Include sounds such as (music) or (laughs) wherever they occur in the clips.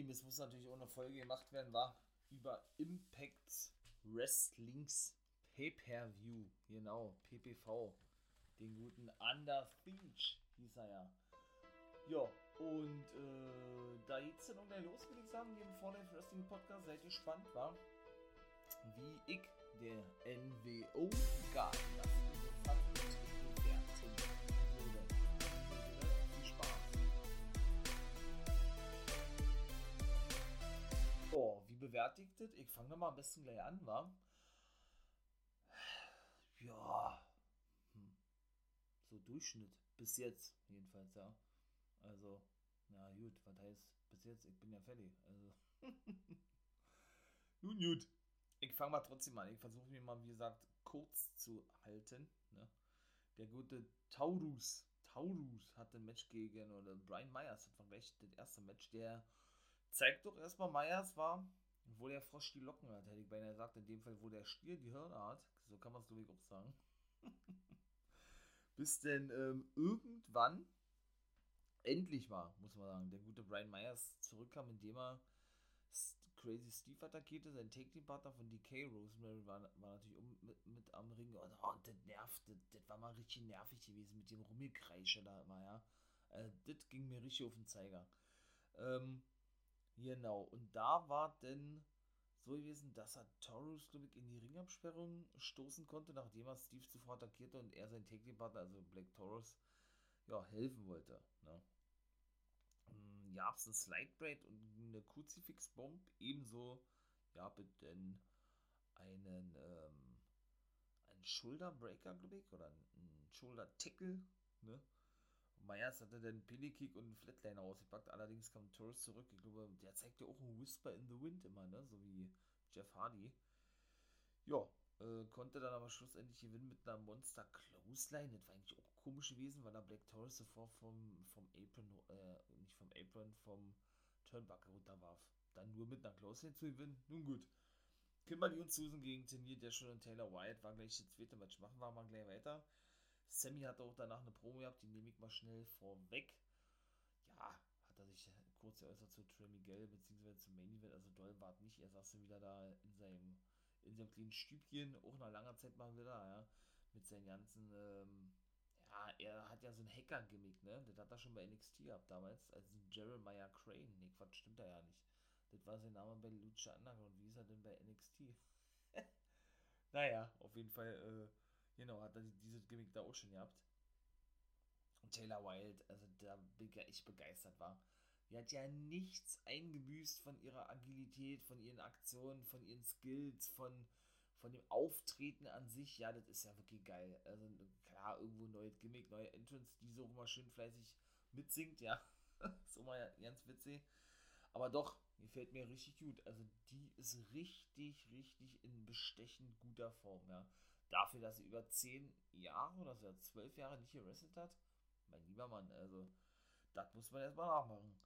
Es muss natürlich auch eine Folge gemacht werden, war über Impact Wrestlings Pay-Per-View. Genau, PPV. Den guten Under Finch hieß er ja. Ja, und äh, da geht's dann gleich los, würde ich sagen, hier im Vorlife Wrestling Podcast. Seid gespannt, war? Wie ich der NWO Garden Viel bewertigt das? Ich fange mal am besten gleich an, war. Ja, hm. so Durchschnitt. Bis jetzt, jedenfalls, ja. Also, ja, gut, was heißt bis jetzt? Ich bin ja fertig. Also. (laughs) Nun gut. Ich fange mal trotzdem an. Ich versuche mir mal, wie gesagt, kurz zu halten. Ne? Der gute Taurus. Taurus hat ein Match gegen, oder Brian Myers hat gleich das erste Match. Der zeigt doch erstmal, Myers war, wo der Frosch die Locken hat, hätte ich beinahe gesagt. In dem Fall, wo der Stier die Hörner hat. So kann man es, glaube ich, auch sagen. (laughs) Bis denn ähm, irgendwann endlich mal, muss man sagen, der gute Brian Myers zurückkam, indem er Crazy Steve attackierte, sein Take-Team-Partner von DK, Rosemary, war, war natürlich um, mit, mit am Ring. Und, oh, das nervt, das, war mal richtig nervig gewesen mit dem Rummelkreische da immer, ja. Äh, das ging mir richtig auf den Zeiger. Ähm, genau, und da war denn so gewesen, dass er Taurus, glaube ich, in die Ringabsperrung stoßen konnte, nachdem er Steve zuvor attackierte und er sein Take-Team-Partner, also Black Taurus, ja, helfen wollte. Ne? Ähm, ja, es ein Slide und eine Crucifix Bomb, ebenso, ja, bitte einen, ähm, einen Shoulder Breaker, glaube ich, oder einen Shoulder Tackle, ne? Myers hatte den Kick und einen Flatliner ausgepackt, allerdings kam Torres zurück. Ich glaube, der zeigte auch ein Whisper in the Wind immer, ne? So wie Jeff Hardy. Ja, äh, konnte dann aber schlussendlich gewinnen mit einer Monster Clothesline. Das war eigentlich auch komisch gewesen, weil er Black Taurus sofort vom, vom Apron, äh, nicht vom Apron, vom Turnbuckle runterwarf. Dann nur mit einer Clothesline zu gewinnen. Nun gut. Kimberly und Susan gegen Tenier Dashwood und Taylor Wyatt war gleich das zweite Match. Machen wir mal gleich weiter. Sammy hatte auch danach eine Promo gehabt, die nehme ich mal schnell vorweg. Ja, hat er sich kurz geäußert zu Trey Miguel bzw. zu Main Event, also doll war nicht. Er saß wieder da in seinem in seinem kleinen Stübchen, auch nach langer Zeit mal wieder, ja, mit seinen ganzen, ähm, ja, er hat ja so ein Hacker-Gimmick, ne, das hat er schon bei NXT gehabt damals, als Jeremiah Crane, ne, Quatsch, stimmt er ja nicht. Das war sein Name bei Lucha Underground, wie ist er denn bei NXT? (laughs) naja, auf jeden Fall, äh, genau, hat er dieses Gimmick da auch schon gehabt. Und Taylor Wilde, also da ich begeistert war. Die hat ja nichts eingebüßt von ihrer Agilität, von ihren Aktionen, von ihren Skills, von, von dem Auftreten an sich. Ja, das ist ja wirklich geil. Also klar, irgendwo neues Gimmick, neue Entrance, die so immer schön fleißig mitsingt, ja. (laughs) ist immer ganz witzig. Aber doch, gefällt mir richtig gut. Also die ist richtig, richtig in bestechend guter Form, ja. Dafür, dass sie über zehn Jahre oder so zwölf Jahre nicht gewrestelt hat. Mein lieber Mann, also das muss man erstmal nachmachen.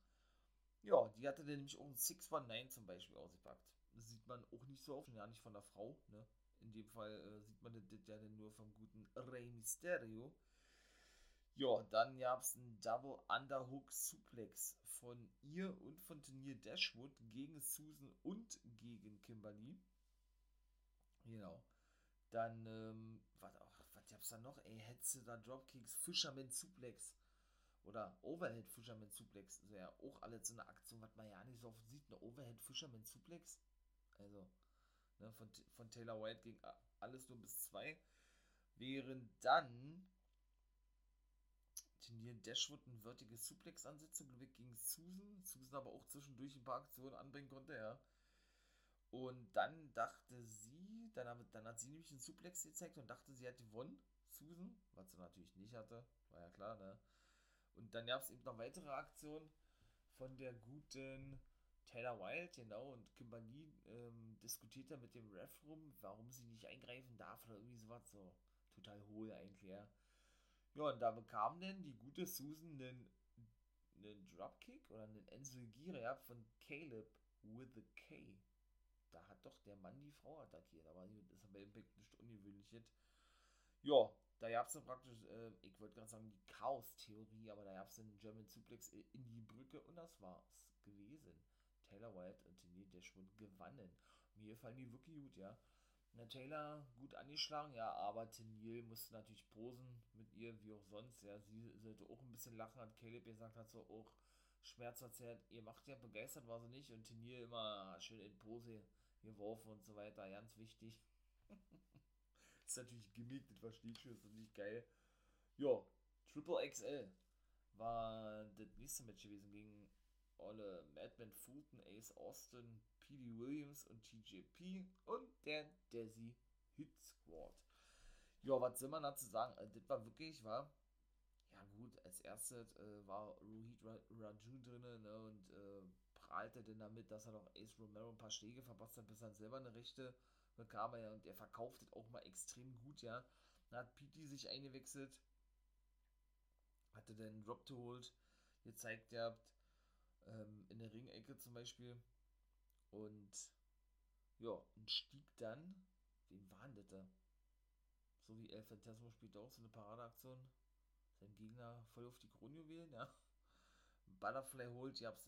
Ja, die hatte nämlich auch ein 619 zum Beispiel ausgepackt. Das sieht man auch nicht so oft, ja nicht von der Frau, ne? In dem Fall äh, sieht man das ja nur vom guten Rey Mysterio. Ja, dann gab es einen Double Underhook Suplex von ihr und von Turnier Dashwood gegen Susan und gegen Kimberly. Genau. Dann, ähm, was, was gab's da noch? Ey, du da Dropkicks, Fisherman Suplex oder Overhead Fisherman Suplex ist ja auch alles so eine Aktion, was man ja nicht so oft sieht. Eine Overhead Fisherman Suplex. Also, ne, von, von Taylor White ging alles nur bis zwei. Während dann Turnier Dashwood ein würdiges Suplex ansetzte, glaube ich, gegen Susan. Susan aber auch zwischendurch ein paar Aktionen anbringen konnte, ja. Und dann dachte sie, dann, hat, dann hat sie nämlich einen Suplex gezeigt und dachte, sie hat gewonnen, Susan, was sie natürlich nicht hatte, war ja klar, ne? Und dann gab es eben noch weitere Aktionen von der guten Taylor Wilde, genau, und Kimberly ähm, diskutiert da mit dem Ref rum, warum sie nicht eingreifen darf oder irgendwie sowas, so total hohl eigentlich, ja. Ja, und da bekam denn die gute Susan einen, einen Dropkick oder einen Ensel ja, von Caleb with a K. Da hat doch der Mann die Frau attackiert, aber das ist aber Impact nicht ungewöhnlich. Ja, da gab es dann praktisch, äh, ich wollte gerade sagen, die Chaos-Theorie, aber da gab es einen German Suplex in die Brücke und das war's gewesen. Taylor White und Tenier Dashwood gewannen. Mir gefallen die wirklich gut, ja. Na, Taylor gut angeschlagen, ja, aber Tenier musste natürlich posen mit ihr, wie auch sonst, ja. Sie sollte auch ein bisschen lachen, hat Caleb gesagt, hat so auch schmerzverzerrt. Ihr macht ja begeistert, war sie nicht und Tenier immer schön in Pose geworfen und so weiter, ganz wichtig. (laughs) ist natürlich Gimmick, das verstehe ich schon, ist natürlich geil. Ja, Triple XL war das nächste Match gewesen gegen alle Madman Fulton, Ace Austin, P.D. Williams und TJP und der Desi Hit Squad. Ja, was soll man dazu sagen? Also, das war wirklich, war, ja gut, als erstes äh, war Rohit Raju drin ne, und äh, prahlte dann damit, dass er noch Ace Romero ein paar Schläge verpasst hat, bis er selber eine rechte bekam. Ja, und er verkauft das auch mal extrem gut, ja. Dann hat Pete sich eingewechselt, hatte den Drop to Hold gezeigt gehabt, ähm, in der Ringecke zum Beispiel. Und ja, und stieg dann, wen war denn das da? So wie El Phantasmo spielt auch so eine Paradeaktion. Sein Gegner voll auf die Kronjuwelen, ja. Butterfly holt, ihr habt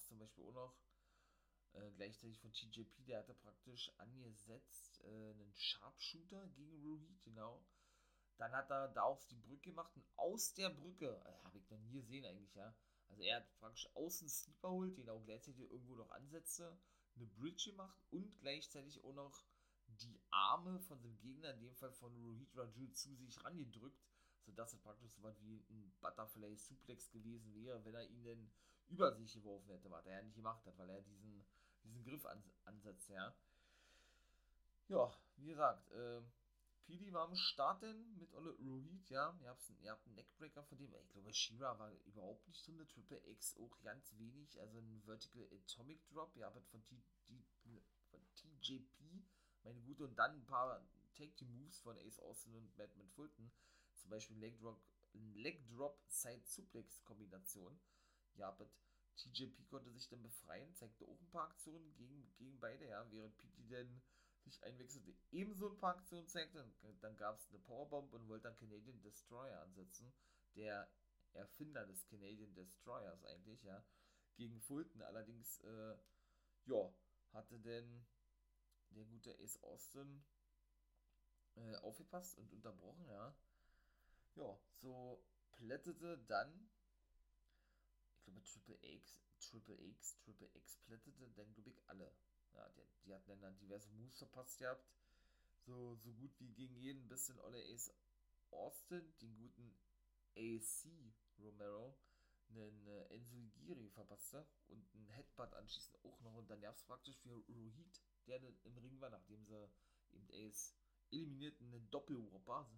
es zum Beispiel auch noch. Äh, gleichzeitig von TJP, der hatte praktisch angesetzt äh, einen Sharpshooter gegen Ruhit, genau. Dann hat er daraus die Brücke gemacht und aus der Brücke, äh, habe ich noch nie gesehen eigentlich, ja. Also er hat praktisch außen Sleeper holt, den auch gleichzeitig irgendwo noch ansetzte, eine Bridge gemacht und gleichzeitig auch noch die Arme von dem Gegner, in dem Fall von Rohit Raju, zu sich rangedrückt, sodass es praktisch so was wie ein Butterfly Suplex gewesen wäre, wenn er ihn denn über sich geworfen hätte, was er ja nicht gemacht hat, weil er diesen, diesen Griff ansetzt, ja. Ja, wie gesagt, äh, Pili war am Starten mit Olle Rohit, ja. Ihr habt, ihr habt einen Neckbreaker von dem. Ich glaube, Shira war überhaupt nicht drin. Triple X auch ganz wenig. Also ein Vertical Atomic Drop. Ihr habt von, T, T, von TJP, meine gute. Und dann ein paar Take-Team-Moves von Ace Austin und Batman Fulton. Zum Beispiel Leg Drop, Leg Drop Side Suplex Kombination. Ihr habt TJP konnte sich dann befreien, zeigte auch ein paar Aktionen gegen, gegen beide, ja, während PT dann sich einwechselte, ebenso ein paar Aktionen zeigte. Dann gab es eine Powerbomb und wollte dann Canadian Destroyer ansetzen. Der Erfinder des Canadian Destroyers eigentlich, ja. Gegen Fulton allerdings, äh, ja, hatte denn der gute Ace Austin äh, aufgepasst und unterbrochen, ja. Ja, so plättete dann, ich glaube Triple X, Triple X, Triple X plättete dann, glaube ich, alle ja, die, die hatten dann diverse Moves verpasst gehabt. So, so gut wie gegen jeden bisschen Olle Ace Austin, den guten AC Romero, einen äh, Enzugiri verpasste und einen Headbutt anschließend auch noch. Und dann gab es praktisch für Rohit, der im Ring war, nachdem sie eben Ace eliminierten, einen Doppelwhopper.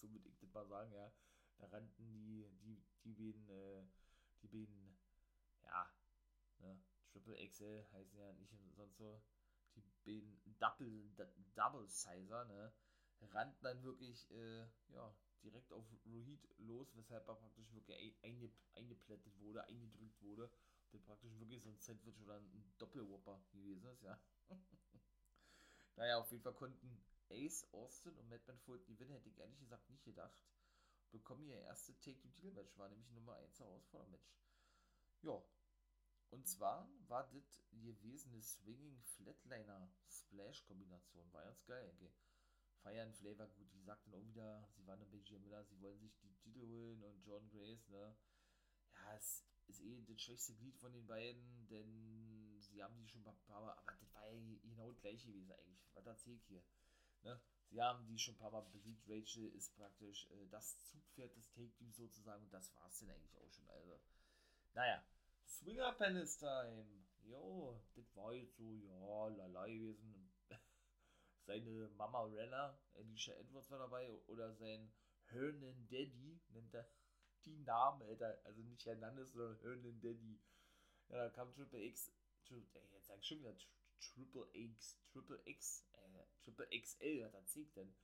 So würde ich das mal sagen, ja. Da rannten die, die, die beiden, äh, die beiden, ja, ne, Triple XL heißen ja nicht sonst so die beiden Double, Double Sizer, ne, rannten dann wirklich, äh, ja, direkt auf Rohit los, weshalb er praktisch wirklich einge, eingeplättet wurde, eingedrückt wurde. Der praktisch wirklich so ein Sandwich oder ein Doppelwhopper gewesen ist, ja. (laughs) naja, auf jeden Fall konnten Ace Austin und Madman Fulton gewinnen, hätte ich ehrlich gesagt nicht gedacht. Bekommen ihr erste Take-Two-Titel-Match, war nämlich Nummer 1 Herausforderer-Match. Ja, und zwar war das gewesen Swinging Flatliner Splash Kombination. War ganz geil, okay. Feiern Flavor gut. Die sagten auch wieder, sie waren bei Jim Miller, sie wollen sich die Titel holen und John Grace, ne. Ja, es ist eh das schwächste Glied von den beiden, denn sie haben die schon ein paar Mal, aber das war ja genau gleiche gewesen eigentlich. Was erzählt hier? Ne? Sie haben die schon ein paar Mal besiegt. Rachel ist praktisch äh, das Zugpferd des Take-Teams sozusagen und das war es denn eigentlich auch schon. Also, naja, Swinger Palace Time. Jo, das war jetzt so, ja, lalai gewesen. (laughs) Seine Mama Renner, Alicia Edwards war dabei, oder sein Hernan Daddy, nennt er (laughs) die Namen, Alter. Also nicht Hernandez, sondern Hernan Daddy. Ja, da kam Triple X, Triple, ey, jetzt sag ich schon wieder Triple X, Triple X, äh, Triple XL, was erzählt denn?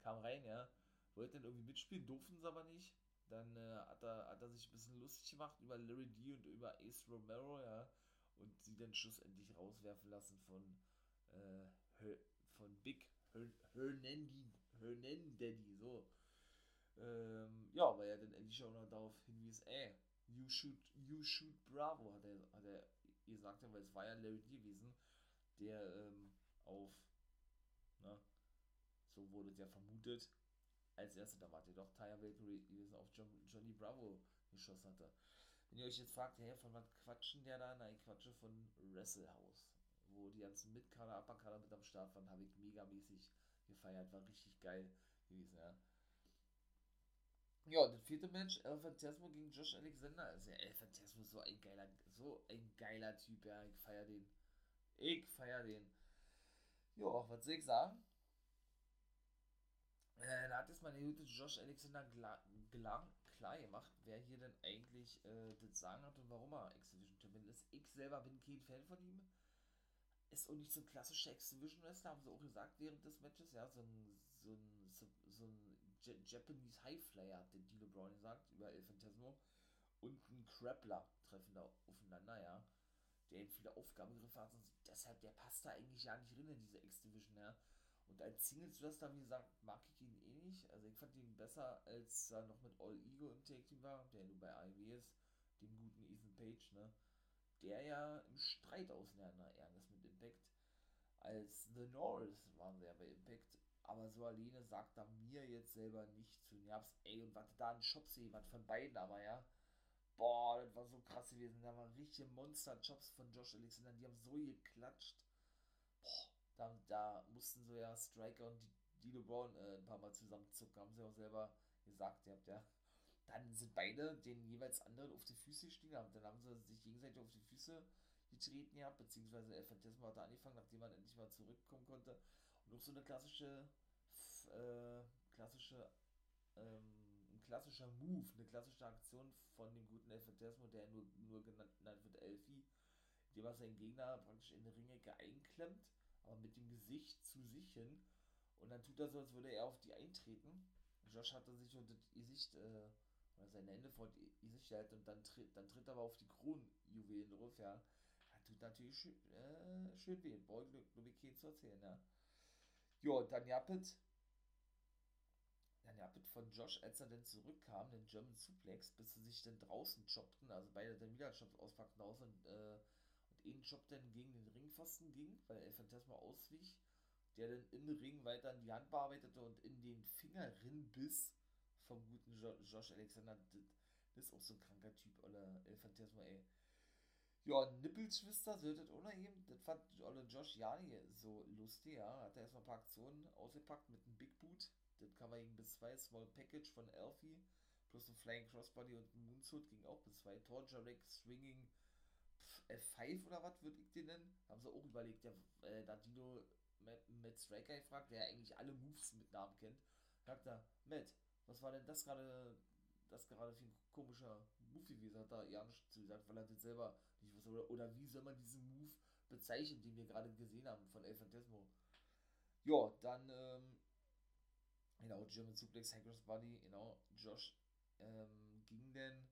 Kam rein, ja. Wollte dann irgendwie mitspielen, durften sie aber nicht. Dann äh, hat, er, hat er sich ein bisschen lustig gemacht über Larry D und über Ace Romero, ja. Und sie dann schlussendlich rauswerfen lassen von, äh, von Big Hernandi, Hernandaddy, so. Ähm, ja, weil er dann endlich auch noch darauf hinwies, ey, you shoot, you shoot Bravo, hat er, hat er gesagt weil es war ja Larry D gewesen, der ähm, auf, ne, so wurde es ja vermutet, als erster, da war der doch Tyre Valkyrie gewesen, auf John, Johnny Bravo geschossen hatte. Wenn ihr euch jetzt fragt, hey, von was quatschen der da? Nein, quatsche von Wrestlehouse, wo die ganzen Mitkader, Upperkader mit am Start waren, habe ich megamäßig gefeiert, war richtig geil gewesen, ja. Ja, das vierte Match, El Phantasmo gegen Josh Alexander. Also, El Phantasmo ist so ein geiler, so ein geiler Typ, ja. Ich feier den. Ich feier den. Ja, was soll ich sagen? Äh, da hat jetzt mal der gute Josh Alexander klar, klar gemacht, wer hier denn eigentlich äh, das Sagen hat und warum er Exhibition Champion ist. Ich selber bin kein Fan von ihm. Ist auch nicht so ein klassischer Exhibition Wrestler, haben sie auch gesagt während des Matches, ja, so ein, so ein, so, so ein Japanese High Flyer, hat den Dino Brown gesagt, über El Phantasmo. Und ein Krabbler treffen da aufeinander, ja. Der eben viele Aufgabengriffe hat und deshalb, der passt da eigentlich ja nicht rein in diese X-Division, ja. Und als Singles Wrestler, wie gesagt, mag ich ihn eh nicht. Also ich fand ihn besser, als er noch mit All Ego im Take Team war, der nur bei AEW ist, dem guten Ethan Page, ne. Der ja im Streit auseinander ist mit Impact. Als The Norris waren sie ja bei Impact aber so alleine sagt er mir jetzt selber nicht zu Nervs. Ey, und was da ein Shop sehe, was von beiden aber, ja. Boah, das war so krass gewesen. Da waren richtige Monster-Jobs von Josh Alexander. Die haben so geklatscht. Boah, da, da mussten so ja Striker und Dino Brown äh, ein paar Mal zusammenzucken. Haben sie auch selber gesagt, ihr habt ja. Dann sind beide den jeweils anderen auf die Füße gestiegen. Dann haben sie sich gegenseitig auf die Füße getreten gehabt, beziehungsweise El Phantasma hat da angefangen, nachdem man endlich mal zurückkommen konnte. Und auch so eine klassische äh, klassische, ähm, klassischer Move, eine klassische Aktion von dem guten El Fantasmo, der nur, nur genannt, wird Elfie, dem er seinen Gegner praktisch in die Ringecke einklemmt, aber mit dem Gesicht zu sich hin. Und dann tut er so, als würde er auf die eintreten. Josh hat dann sich unter das Gesicht, äh, oder seine Hände vor die Gesicht gehalten und dann tritt, dann tritt er aber auf die Kronjuwelen drauf, ja. Das tut natürlich schön, äh, schön weh. Boah, Glück, nur wie kein zu erzählen, ja. Ja, dann Japet dann ja, von Josh, als er dann zurückkam, den German Suplex, bis sie sich dann draußen choppten, also beide dann wieder Jobs auspackten aus und, äh, und einen Job dann gegen den Ringpfosten ging, weil El Phantasma auswich, der dann im Ring weiter an die Hand bearbeitete und in den Finger biss vom guten jo Josh Alexander. Das ist auch so ein kranker Typ, oder El Phantasma, ey. Ja, Nippelschwister sollte das eben. Das fand Olle Josh ja nicht so lustig, ja. Hat er erstmal ein paar Aktionen ausgepackt mit einem Big Boot das kann gegen bis 2 Small Package von Alfie plus ein Flying Crossbody und ein Moonsault ging auch bis 2. Torture Rack Swinging F5 oder was würde ich den nennen? Haben sie auch überlegt, der, äh, da Dino Matt, Matt Striker gefragt, der ja eigentlich alle Moves mit Namen kennt. Sagt er, Matt, was war denn das gerade, das gerade für ein komischer Move gewesen? Hat er ja nicht gesagt, weil er das selber nicht wusste. Oder, oder wie soll man diesen Move bezeichnen, den wir gerade gesehen haben von El Fantasmo? Ja, dann ähm, Genau, German Suplex, Hackers Body, genau, Josh ähm, ging dann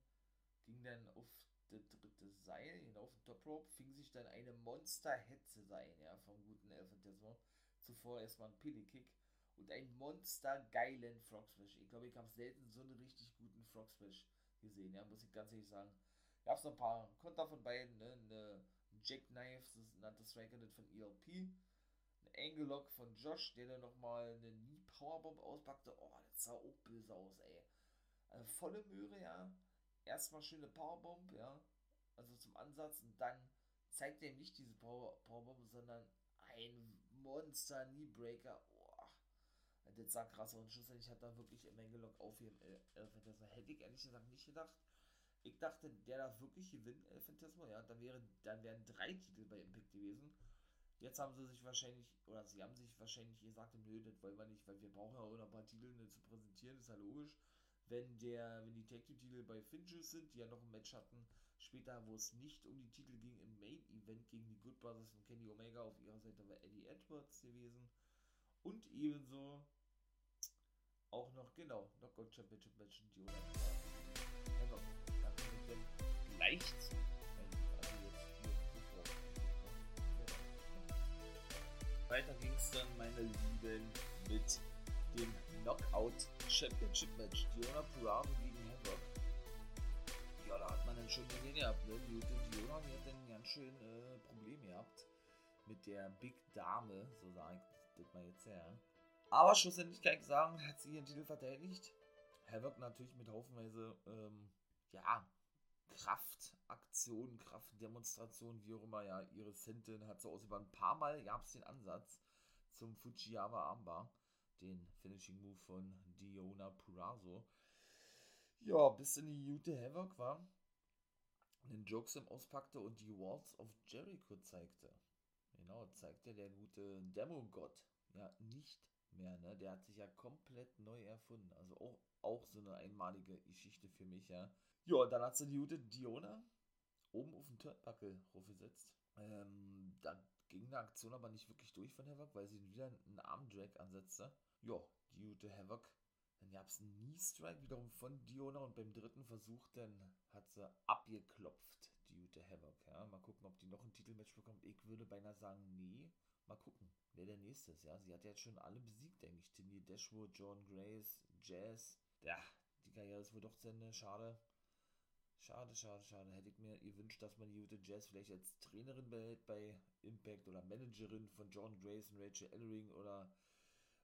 ging dann auf das dritte Seil, genau, auf den Top Rope, fing sich dann eine Monster-Hetze sein, ja, vom guten Elfantasmo. Zuvor erstmal ein Pilly-Kick und einen monstergeilen Frog Splash. Ich glaube, ich habe selten so einen richtig guten Frog Splash gesehen, ja, muss ich ganz ehrlich sagen. Gab es noch ein paar Konter von beiden, ne, eine Jackknife, das nannte Striker von ELP ein Angle Lock von Josh, der dann nochmal eine Knee Powerbomb auspackte. Oh, das sah auch böse aus, ey. Also volle Möhre, ja. Erstmal schöne Powerbomb, ja. Also zum Ansatz und dann zeigt er ihm nicht diese Power, Powerbomb, sondern ein Monster Knee Breaker. Oh, das sah krass aus. Und schlussendlich hat er wirklich im Engelock aufheben. Elfentasma hätte ich ehrlich gesagt nicht gedacht. Ich dachte, der darf wirklich gewinnen, Elfentasma. Ja, dann, wäre, dann wären drei Titel bei Impact gewesen. Jetzt haben sie sich wahrscheinlich, oder sie haben sich wahrscheinlich gesagt, nö, das wollen wir nicht, weil wir brauchen ja auch noch ein paar Titel ne, zu präsentieren, ist ja logisch. Wenn der, wenn die Tag Team Titel bei Finches sind, die ja noch ein Match hatten, später, wo es nicht um die Titel ging, im Main Event gegen die Good Brothers und Kenny Omega auf ihrer Seite war Eddie Edwards gewesen. Und ebenso auch noch, genau, noch God Championship Match, die gleich Weiter ging es dann, meine Lieben, mit dem Knockout Championship Match. Diona Puravo gegen Havoc. Ja, da hat man dann schon gesehen gehabt, ne? Die Diona, die hat dann ganz schön äh, Probleme gehabt mit der Big Dame, so sage ich das mal jetzt her. Aber schlussendlich kann ich sagen, hat sie ihren Titel verteidigt. Havoc natürlich mit haufenweise, ähm, ja, Kraftaktionen, Kraftdemonstrationen, wie auch immer, ja, ihre Sentin hat so aus über ein paar Mal gab es den Ansatz zum Fujiyama Armbar, den Finishing Move von Diona Purazo. Ja, bis in die Jute Havoc war, den Jokes auspackte und die Walls of Jericho zeigte. Genau, zeigte der gute Demo-Gott ja nicht mehr, ne? Der hat sich ja komplett neu erfunden. Also auch, auch so eine einmalige Geschichte für mich, ja. Ja, dann hat sie die gute Diona oben auf den Turnbuckle hochgesetzt. Ähm, da ging eine Aktion aber nicht wirklich durch von Havoc, weil sie wieder einen Armdrag ansetzte. Ja, die gute Havoc. Dann gab es einen Knee-Strike wiederum von Diona und beim dritten Versuch dann hat sie abgeklopft, die gute Havoc. Ja. Mal gucken, ob die noch ein Titelmatch bekommt. Ich würde beinahe sagen, nee. Mal gucken, wer der nächste ist. Ja. Sie hat ja jetzt schon alle besiegt, denke ich. Timmy Dashwood, John Grace, Jazz. Ja, die Karriere ist wohl doch zu Ende. Schade. Schade, schade, schade. Hätte ich mir gewünscht, dass man die Jazz vielleicht als Trainerin behält bei Impact oder Managerin von John Grace und Rachel Ellering oder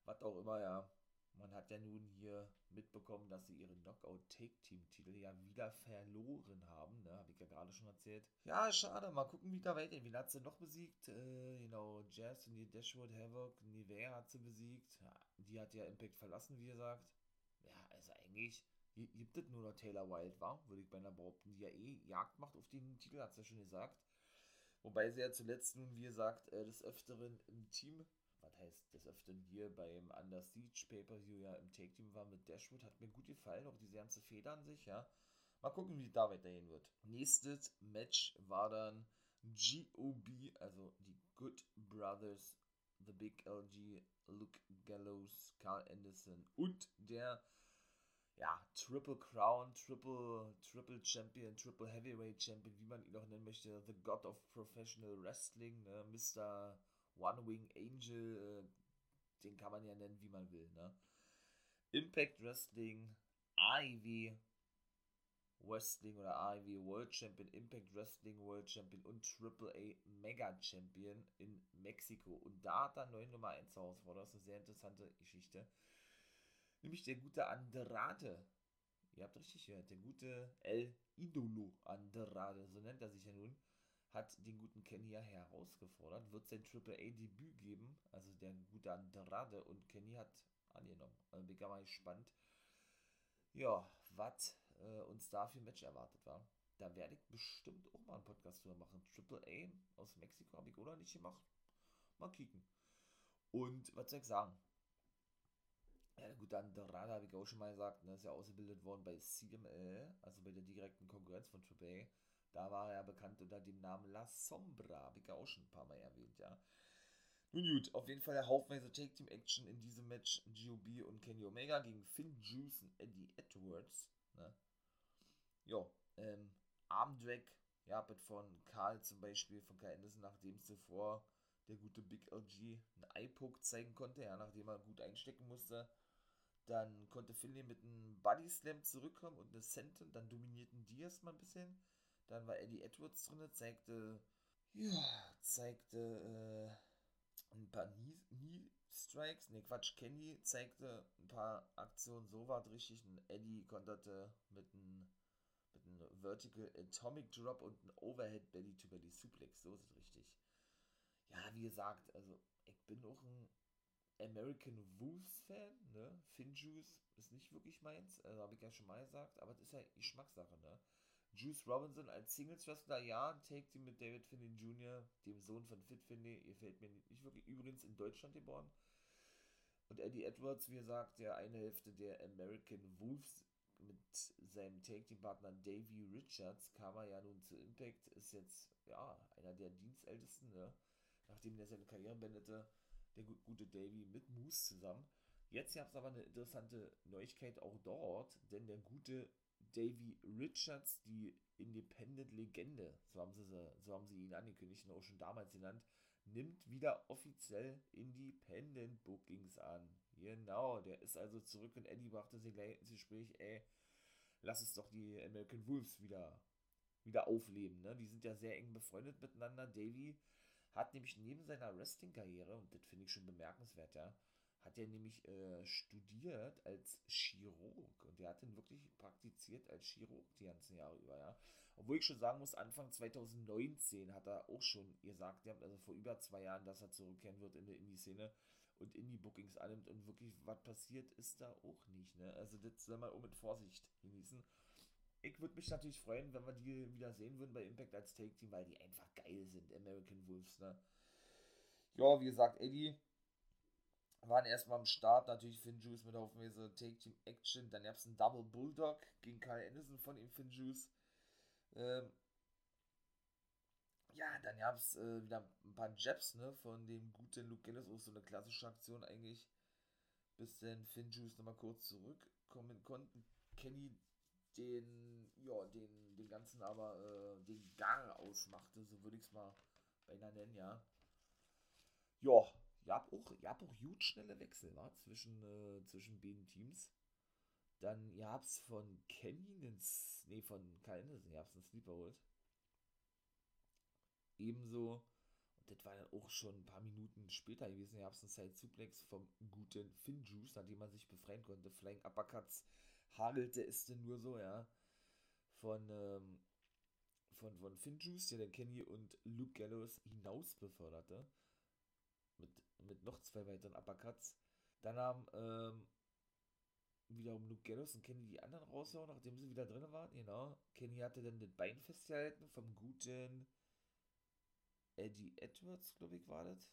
was auch immer, ja. Man hat ja nun hier mitbekommen, dass sie ihren Knockout-Take-Team-Titel ja wieder verloren haben. Ne? Habe ich ja gerade schon erzählt. Ja, schade. Mal gucken, wie da weitergeht. Wen hat sie noch besiegt? Äh, genau, Jazz und die Dashwood Havoc. Nivea hat sie besiegt. Ja, die hat ja Impact verlassen, wie gesagt. Ja, also eigentlich gibt es nur noch Taylor Wilde, war, würde ich beinahe behaupten, die ja eh Jagd macht auf den Titel, hat sie ja schon gesagt. Wobei sie ja zuletzt nun, wie gesagt, äh, des Öfteren im Team was heißt des Öfteren hier beim Under Siege Pay-Per-View ja im Take-Team war mit Dashwood, hat mir gut gefallen, auch diese ganze Feder an sich, ja. Mal gucken, wie da weitergehen wird. Nächstes Match war dann GOB, also die Good Brothers, The Big LG, Luke Gallows, Carl Anderson und der ja, Triple Crown, Triple, Triple Champion, Triple Heavyweight Champion, wie man ihn auch nennen möchte, The God of Professional Wrestling, ne, Mr. One Wing Angel, äh, den kann man ja nennen, wie man will. Ne? Impact Wrestling, AEW Wrestling oder AEW World Champion, Impact Wrestling World Champion und AAA Mega Champion in Mexiko. Und da hat er neue Nummer 1 herausfordert. Das ist eine sehr interessante Geschichte. Nämlich der gute Andrade. Ihr habt richtig gehört, der gute El Idolo Andrade, so nennt er sich ja nun hat den guten Kenny ja herausgefordert, wird sein Triple-A-Debüt geben, also der gute Andrade und Kenny hat angenommen. Also bin mal gespannt, ja, was äh, uns da für ein Match erwartet war. Da werde ich bestimmt auch mal einen Podcast drüber machen. Triple A aus Mexiko habe ich oder nicht gemacht. Mal kicken. Und was soll ich sagen? Ja, gut, dann Dorada habe ich auch schon mal gesagt, ne, ist ja ausgebildet worden bei CML, also bei der direkten Konkurrenz von Triple A. Da war er bekannt unter dem Namen La Sombra, habe ich ja auch schon ein paar Mal erwähnt, ja. Nun gut, auf jeden Fall der haufenweise Take Team Action in diesem Match. GOB und Kenny Omega gegen Finn Juice und Eddie Edwards. Ne? Ja, ähm, Armdrag, ja, von Karl zum Beispiel, von Karl Anderson, nachdem zuvor der gute Big LG einen Eye-Poke zeigen konnte, ja, nachdem er gut einstecken musste. Dann konnte Finley mit einem Body Slam zurückkommen und eine Senton, dann dominierten die erstmal ein bisschen. Dann war Eddie Edwards drin, zeigte, ja, zeigte äh, ein paar Knee-Strikes. Ne, Quatsch, Kenny zeigte ein paar Aktionen so war richtig. Und Eddie konterte mit einem mit Vertical Atomic Drop und einem Overhead Belly-to-Belly Suplex. So ist es richtig. Ja, wie gesagt, also ich bin auch ein American Wolves Fan, ne? Finjuice ist nicht wirklich meins, also habe ich ja schon mal gesagt, aber es ist ja Geschmackssache, ne? Juice Robinson als Singles-Wrestler, ja, Take Team mit David Finney Jr., dem Sohn von Fit Finney, ihr fällt mir nicht wirklich, übrigens in Deutschland geboren. Und Eddie Edwards, wie gesagt, der eine Hälfte der American Wolves mit seinem Take-Team-Partner Davey Richards kam er ja nun zu Impact, ist jetzt, ja, einer der Dienstältesten, ne? nachdem er seine Karriere beendete, der gute Davey mit Moose zusammen. Jetzt gab es aber eine interessante Neuigkeit auch dort, denn der gute Davy Richards, die Independent-Legende, so haben sie, so haben sie ihn angekündigt und auch schon damals genannt, nimmt wieder offiziell Independent Bookings an. Genau, der ist also zurück und Eddie brachte sie gleich ins Gespräch, ey, lass es doch die American Wolves wieder, wieder aufleben. Ne? Die sind ja sehr eng befreundet miteinander. Davy hat nämlich neben seiner Wrestling-Karriere, und das finde ich schon bemerkenswert, ja, hat er nämlich äh, studiert als Chirurg und der hat dann wirklich praktiziert als Chirurg die ganzen Jahre über, ja. Obwohl ich schon sagen muss, Anfang 2019 hat er auch schon gesagt, ja, also vor über zwei Jahren, dass er zurückkehren wird in der Indie-Szene und Indie-Bookings annimmt und wirklich was passiert ist da auch nicht, ne. Also das soll man auch mit Vorsicht genießen. Ich würde mich natürlich freuen, wenn wir die wieder sehen würden bei Impact als Take-Team, weil die einfach geil sind, American Wolves, ne. Ja, wie gesagt, Eddie waren erstmal am Start, natürlich Finn Juice mit auf Mese Take Team Action, dann gab es einen Double Bulldog gegen Kyle Anderson von ihm, Finn Juice. Ähm, ja, dann gab es äh, wieder ein paar Jabs, ne, von dem guten Luke Gillis, auch so eine klassische Aktion eigentlich, bis dann Finn Juice nochmal kurz zurückkommen konnten. Kenny den, ja, den, den ganzen aber, äh, den Gar ausmachte, so würde ich es mal beinahe nennen, ja. Ja, habt auch, habt auch huge schnelle Wechsel, wa? Zwischen, äh, zwischen beiden Teams. Dann, habt es von Kenny, ins, nee, von Kyle Anderson, ihr habt einen Sleeper holt. Ebenso, und das war dann auch schon ein paar Minuten später gewesen, ihr habt einen Side Suplex vom guten Finn Juice, nachdem man sich befreien konnte. Flying Uppercuts hagelte es denn nur so, ja. Von, ähm, von, von Finn Juice, der den Kenny und Luke Gallows hinaus beförderte mit, mit noch zwei weiteren Uppercuts. Dann haben ähm, wiederum Luke Gallows und Kenny die anderen rausgehauen, nachdem sie wieder drin waren. Genau. Kenny hatte dann das Bein festgehalten vom guten Eddie Edwards, glaube ich, war das.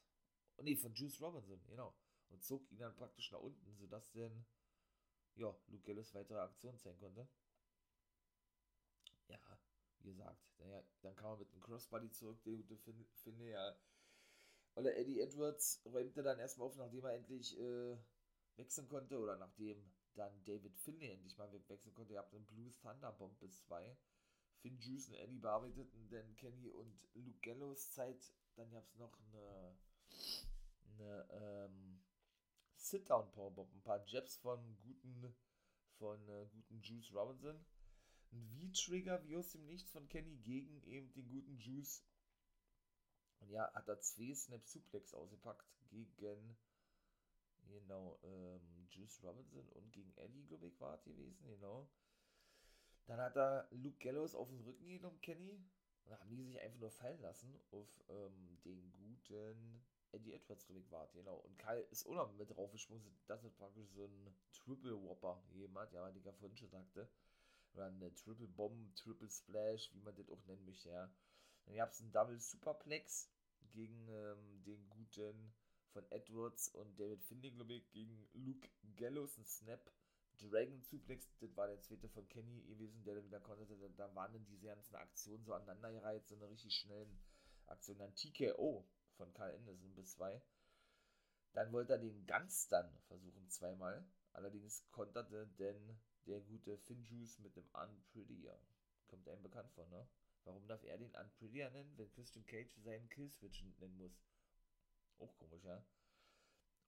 Oh, nee, von Juice Robinson, genau. Und zog ihn dann praktisch nach unten, sodass dann, ja, Luke Gallows weitere Aktionen zeigen konnte. Ja, wie gesagt, dann, dann kam er mit einem Crossbody zurück, der gute finde ja oder Eddie Edwards räumte dann erstmal auf, nachdem er endlich äh, wechseln konnte oder nachdem dann David Finlay endlich mal wechseln konnte. Ihr habt einen Blue Thunder Bomb bis 2. Finn Juice und Eddie bearbeiteten dann Kenny und Luke Gallows Zeit. Dann gab es noch eine, eine ähm, Sit-Down Powerbomb, ein paar Jabs von guten, von äh, guten Juice Robinson. Ein V-Trigger wie aus dem Nichts von Kenny gegen eben den guten Juice und ja, hat er zwei Snap Suplex ausgepackt gegen, genau, ähm, Juice Robinson und gegen Eddie, glaube ich, war es gewesen, genau. Dann hat er Luke Gallows auf den Rücken genommen, Kenny. Und dann haben die sich einfach nur fallen lassen auf ähm, den guten Eddie Edwards, ich, war genau. Und Kyle ist auch noch mit draufgesprungen. Das ist praktisch so ein Triple Whopper jemand, ja, die ich ja vorhin schon sagte. Oder eine Triple Bomb, Triple Splash, wie man das auch nennen möchte, ja. Dann gab es einen Double Superplex gegen ähm, den guten von Edwards und David Finley, glaube ich, gegen Luke Gallows, ein Snap. Dragon Suplex, das war der zweite von Kenny gewesen, der dann wieder konnte. Da, da waren dann diese ganzen Aktionen so aneinandergereiht, so eine richtig schnellen Aktion. Dann TKO von Karl Anderson bis zwei. Dann wollte er den ganz dann versuchen, zweimal. Allerdings konterte denn der gute Finjuice mit dem Unprettier. Kommt einem bekannt vor, ne? Warum darf er den Unprettier nennen, wenn Christian Cage seinen Killswitch nennen muss? Auch komisch, ja.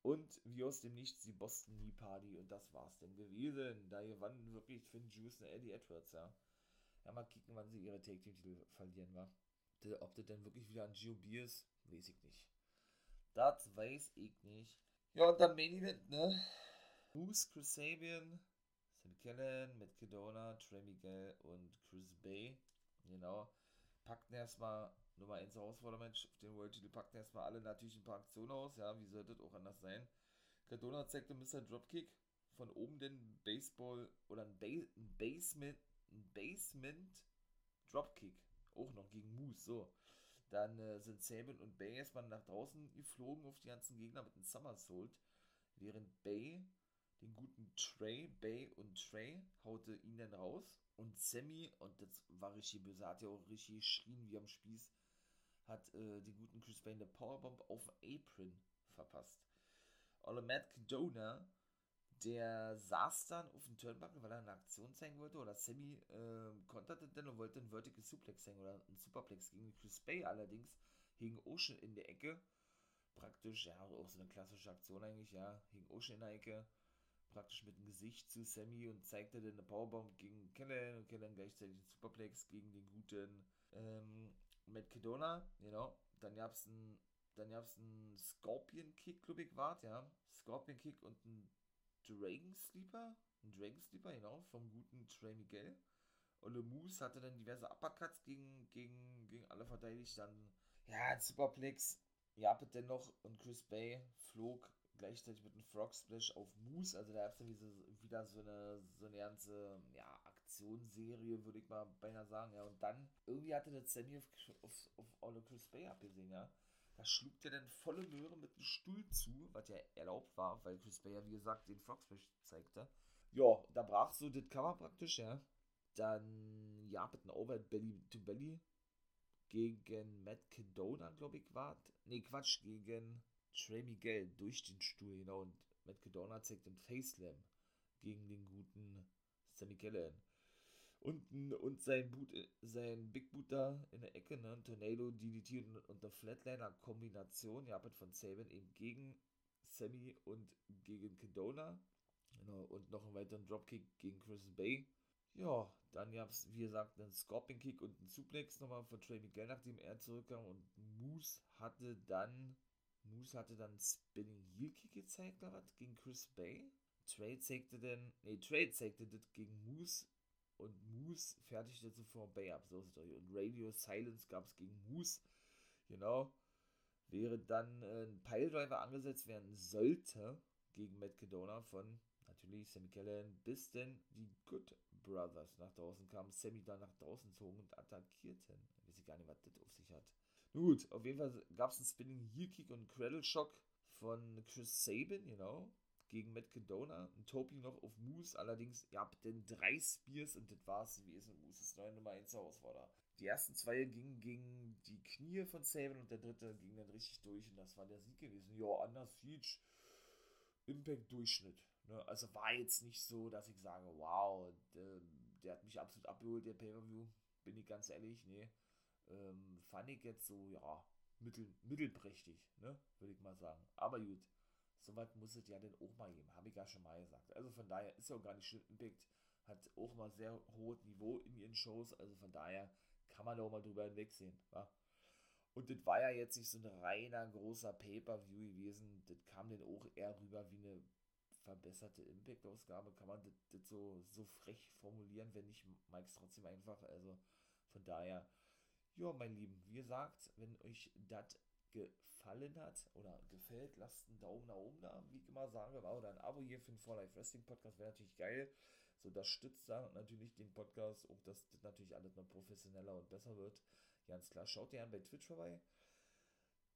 Und wie aus dem Nichts die Boston Knee Party und das war's denn gewesen. Da gewannen wirklich Finn Juice und Eddie Edwards, ja. Ja, mal kicken, wann sie ihre Take Titel verlieren, wa? Ob das denn wirklich wieder an GOB ist, weiß ich nicht. Das weiß ich nicht. Ja, und dann Main Event, ne? Moose, Chris Sabian, Sam Kellen, Matt Kedona, Trey Miguel und Chris Bay Genau. Packten erstmal Nummer 1 Herausforderungsmatch auf den World Titel, packten erstmal alle natürlich ein paar Aktionen aus, ja, wie sollte das auch anders sein. Cardona zeigte Mr. Dropkick von oben den Baseball oder ein, ba ein Basement, ein Basement Dropkick, auch noch gegen Moose, so. Dann äh, sind Sabin und Bay erstmal nach draußen geflogen auf die ganzen Gegner mit einem Somersault, während Bay den guten Trey, Bay und Trey haute ihn dann raus. Und Sammy, und das war richtig böse, hat ja auch richtig geschrien wie am Spieß, hat äh, den guten Chris Payne eine Powerbomb auf den Apron verpasst. Olle Matt Cadona, der saß dann auf dem Turnbuckle, weil er eine Aktion zeigen wollte, oder Sammy äh, konterte dann und wollte einen Vertical Suplex zeigen, oder einen Superplex gegen Chris Bay allerdings, hing Ocean in der Ecke, praktisch, ja, auch so eine klassische Aktion eigentlich, ja, hing Ocean in der Ecke, praktisch mit dem Gesicht zu Sammy und zeigte dann eine Powerbomb gegen Kellen und Kellen gleichzeitig einen Superplex gegen den guten ähm, Matt Kedona, genau. Dann gab es einen dann gab's einen Scorpion Kick, glaube ich, war ja. Scorpion Kick und einen Dragon Sleeper. Ein Dragon Sleeper, genau, vom guten Trey Miguel. Ole Moose hatte dann diverse Uppercuts gegen, gegen, gegen alle verteidigt. Dann, ja, Superplex. Ja, dennoch und Chris Bay flog gleichzeitig mit einem Frog Splash auf Moose. Also da gab es dann wieder so eine, so eine ganze ja, Aktionsserie, würde ich mal beinahe sagen. Ja, und dann irgendwie hatte der Sammy auf, auf, auf Ole Chris Bay abgesehen, ja. Da schlug der dann volle Möhre mit einem Stuhl zu, was ja erlaubt war, weil Chris Bay ja wie gesagt den Frog Splash zeigte. Ja, da brach so das Cover praktisch, ja. Dann, ja, mit einem Overhead Belly to Belly gegen Matt Kedona, glaube ich, war. Nee, Quatsch, gegen Trey Miguel durch den Stuhl, genau. Und Matt Kedona zeigt den Slam gegen den guten Sammy Kellen. Und, und sein, Boot, sein Big Boot da in der Ecke, ne? Tornado, DDT und, und der Flatliner-Kombination, ja, von Saban eben gegen Sammy und gegen Kedona. Genau, und noch einen weiteren Dropkick gegen Chris Bay. Ja, dann gab es, wie gesagt, einen Scorpion Kick und einen Suplex nochmal von Trey Miguel, nachdem er zurückkam. Und Moose hatte dann, Moose hatte dann Spinning Heel Kick gezeigt, oder was, gegen Chris Bay. Trey zeigte dann, nee, Trey zeigte das gegen Moose und Moose fertigte zuvor Bay ab. So ist es Und Radio Silence gab es gegen Moose. Genau. Während dann äh, ein Piledriver angesetzt werden sollte gegen Matt Kedona von natürlich Sammy Callahan, bis denn die Good Brothers nach draußen kamen, Sammy dann nach draußen zogen und attackierten. Ich weiß gar nicht, was das auf sich hat. Nun gut, auf jeden Fall gab es einen Spinning Heel Kick und Cradle Shock von Chris Sabin, genau, gegen Matt Cadona. Ein Topi noch auf Moose, allerdings, ihr habt denn drei Spears und das war's gewesen. Moose ist neue Nummer 1 Herausforderer. Die ersten zwei gingen gegen die Knie von Sabin und der dritte ging dann richtig durch und das war der Sieg gewesen. Ja, anders Siege. Impact-Durchschnitt. Ne? Also war jetzt nicht so, dass ich sage, wow, der, der hat mich absolut abgeholt, der Pay-Per-View. Bin ich ganz ehrlich, nee. Ähm, fand ich jetzt so, ja, mittel, mittelprächtig, ne? Würde ich mal sagen. Aber gut, soweit muss es ja dann auch mal geben. Habe ich ja schon mal gesagt. Also von daher ist ja auch gar nicht schlimm. Impact hat auch mal sehr hohes Niveau in ihren Shows. Also von daher kann man da auch mal drüber hinwegsehen. Wa? Und das war ja jetzt nicht so ein reiner großer Pay-Per-View gewesen. Das kam dann auch eher rüber wie eine verbesserte Impact-Ausgabe. Kann man das, so, so frech formulieren, wenn nicht Mike's trotzdem einfach. Also von daher, ja, mein Lieben, wie gesagt, wenn euch das gefallen hat oder gefällt, lasst einen Daumen nach oben da, wie ich immer sage, oder ein Abo hier für den For Life Wrestling Podcast wäre natürlich geil. So, das stützt dann natürlich den Podcast, auch dass das natürlich alles noch professioneller und besser wird. Ganz klar, schaut gerne bei Twitch vorbei.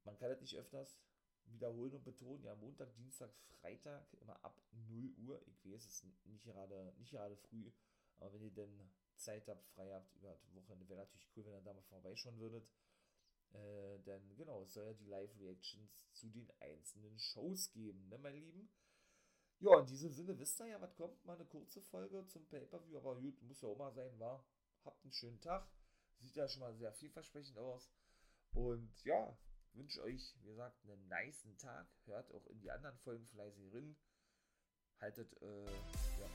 Man kann das nicht öfters wiederholen und betonen. Ja, Montag, Dienstag, Freitag, immer ab 0 Uhr. Ich weiß, es ist nicht gerade, nicht gerade früh, aber wenn ihr denn Zeit habt, frei habt über das Wochenende, wäre natürlich cool, wenn ihr da mal vorbeischauen würdet. Äh, denn genau, es soll ja die Live-Reactions zu den einzelnen Shows geben, ne, mein Lieben? Ja, in diesem Sinne wisst ihr ja, was kommt. Mal eine kurze Folge zum Pay-Per-View, aber gut, muss ja auch mal sein, war. Habt einen schönen Tag. Sieht ja schon mal sehr vielversprechend aus. Und ja, wünsche euch, wie gesagt, einen niceen Tag. Hört auch in die anderen Folgen fleißig rein. Haltet, äh, ja,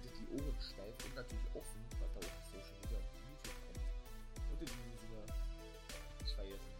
haltet die Ohren steif und natürlich offen, was da auf Social Media und YouTube kommt. Und in diesem Sinne, ich war jetzt